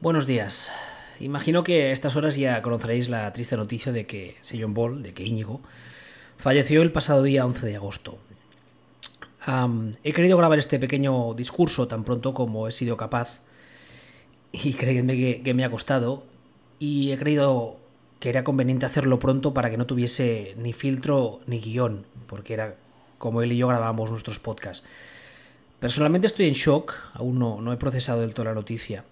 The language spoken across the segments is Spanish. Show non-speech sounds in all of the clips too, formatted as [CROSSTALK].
Buenos días. Imagino que a estas horas ya conoceréis la triste noticia de que Seyon Ball, de que Íñigo, falleció el pasado día 11 de agosto. he querido grabar este pequeño discurso tan pronto como he sido capaz y créanme que, que me ha costado y he creído que era conveniente hacerlo pronto para que no tuviese ni filtro ni guion, porque era como él y yo grabamos nuestros podcasts. Personalmente estoy en shock, aún no, no he procesado del todo la noticia.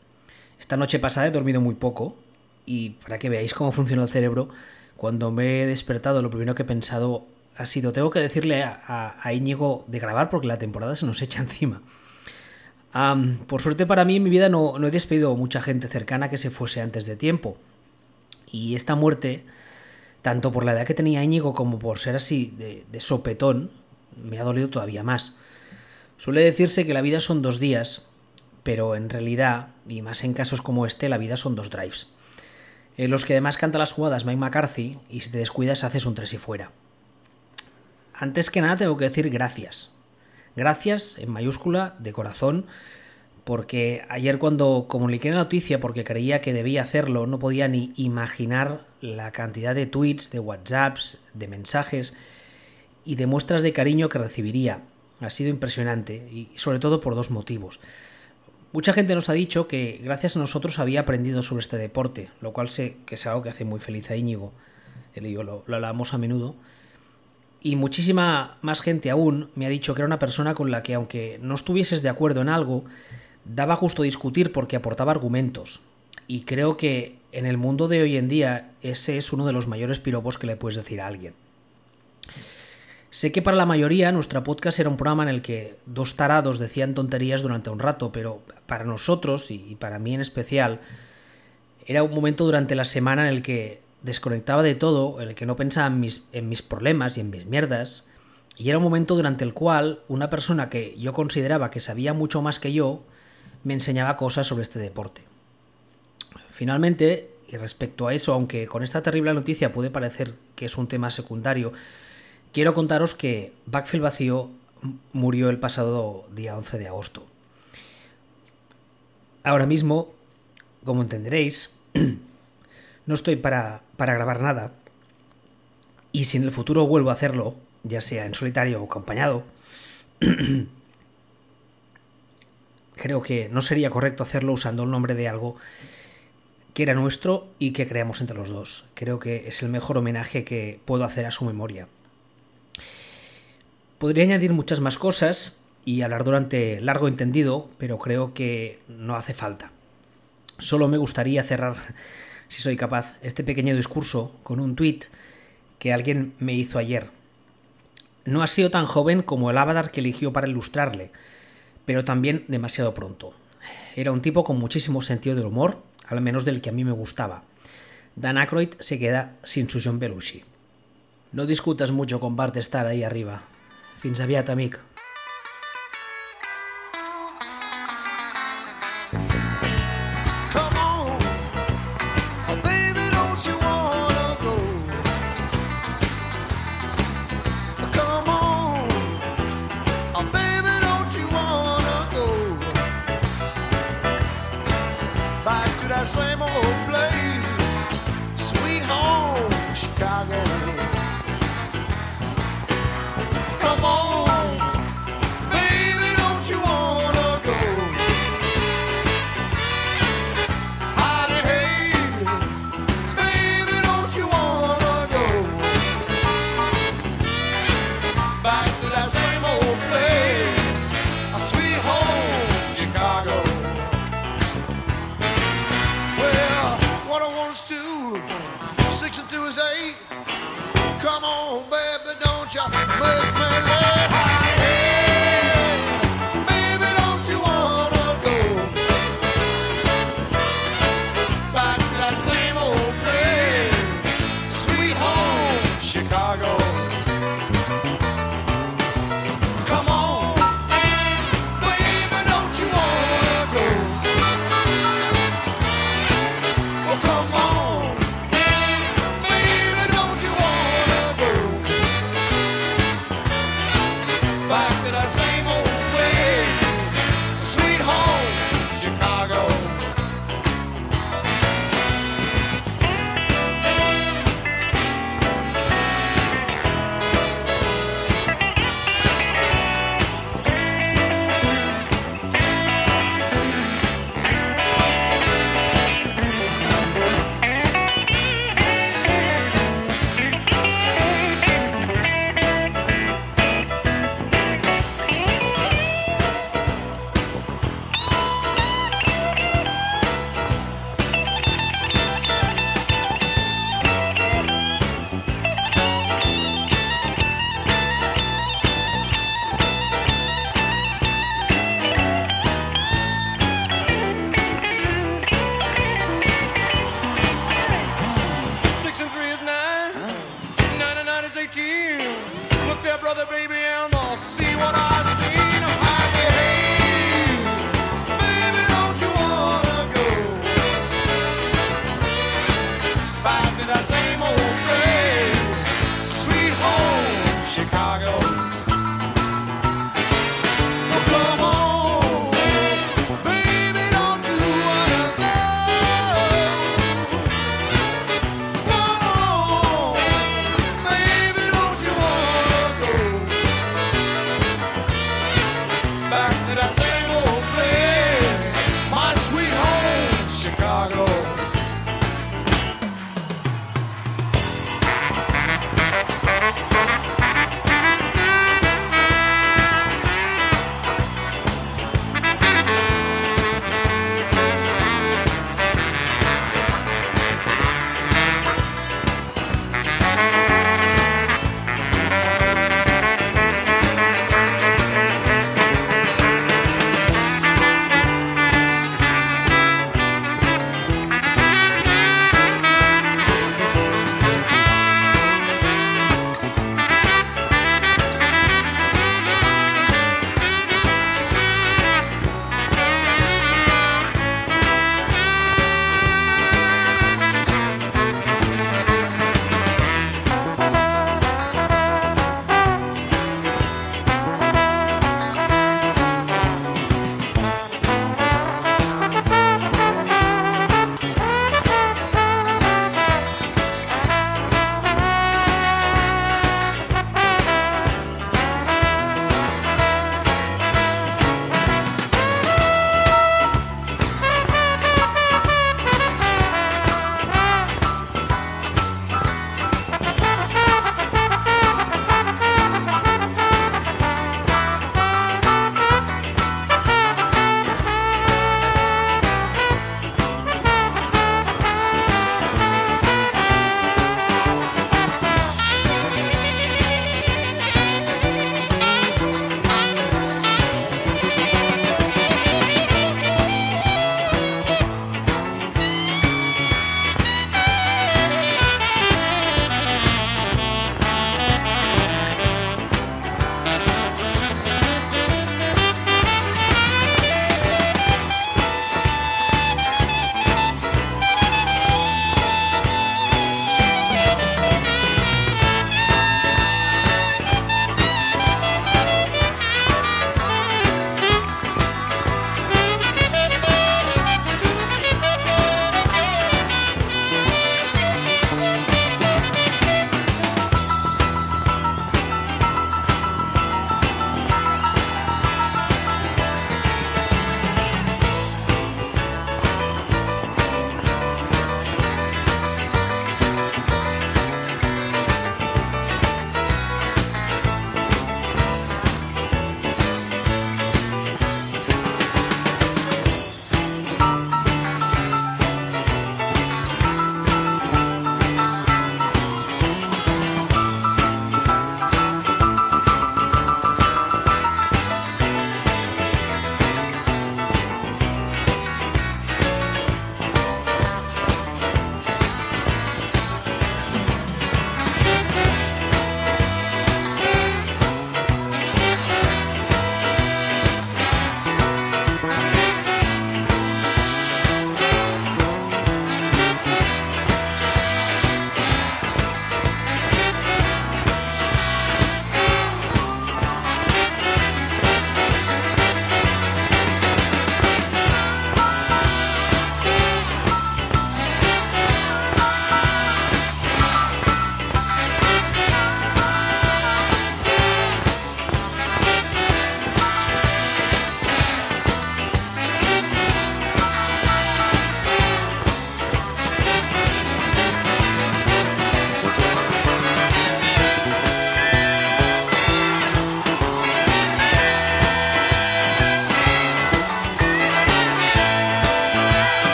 Esta noche pasada he dormido muy poco y para que veáis cómo funciona el cerebro, cuando me he despertado lo primero que he pensado ha sido, tengo que decirle a, Íñigo de grabar porque la temporada se nos echa [LAUGHS] encima. por suerte para mí en mi vida no, he despedido mucha gente cercana que se fuese antes de tiempo. Y esta muerte, tanto por la edad que tenía Íñigo como por ser así de, de sopetón, me ha dolido todavía más. Suele decirse que la vida son dos días pero en realidad, y más en casos como este, la vida son dos drives. En los que además canta las jugadas Mike McCarthy, y si te descuidas haces un tres y fuera. Antes que nada tengo que decir gracias. Gracias, en mayúscula, de corazón, porque ayer cuando comuniqué la noticia, porque creía que debía hacerlo, no podía ni imaginar la cantidad de tweets, de WhatsApps, de mensajes y de muestras de cariño que recibiría. Ha sido impresionante, y sobre todo por dos motivos. Mucha gente nos ha dicho que gracias a nosotros había aprendido sobre este deporte, lo cual sé que es algo que hace muy feliz a Íñigo. Él y lo, lo hablamos a menudo. Y muchísima más gente aún me ha dicho que era una persona con la que, aunque no estuvieses de acuerdo en algo, daba gusto discutir porque aportaba argumentos. Y creo que en el mundo de hoy en día ese es uno de los mayores piropos que le puedes decir a alguien. Sé que para la mayoría nuestra podcast era un programa en el que dos tarados decían tonterías durante un rato, pero para nosotros, y para mí en especial, era un momento durante la semana en el que desconectaba de todo, en el que no pensaba en mis, en mis problemas y en mis mierdas, y era un momento durante el cual una persona que yo consideraba que sabía mucho más que yo, me enseñaba cosas sobre este deporte. Finalmente, y respecto a eso, aunque con esta terrible noticia puede parecer que es un tema secundario, quiero contaros que Backfield Vacío murió el pasado día 11 de agosto. Ahora mismo, como entenderéis, [CLEARS THROAT] no estoy para, para grabar nada. Y si en el futuro vuelvo a hacerlo, ya sea en solitario o acompañado, [CLEARS THROAT] creo que no sería correcto hacerlo usando el nombre de algo que era nuestro y que creamos entre los dos. Creo que es el mejor homenaje que puedo hacer a su memoria. Podría añadir muchas más cosas y hablar durante largo entendido, pero creo que no hace falta. Solo me gustaría cerrar, [LAUGHS] si soy capaz, este pequeño discurso con un tuit que alguien me hizo ayer. No ha sido tan joven como el avatar que eligió para ilustrarle, pero también demasiado pronto. Era un tipo con muchísimo sentido del humor, al menos del que a mí me gustaba. Dan Aykroyd se queda sin su John Belushi. No discutas mucho con Bart estar ahí arriba. Fins aviat, amic.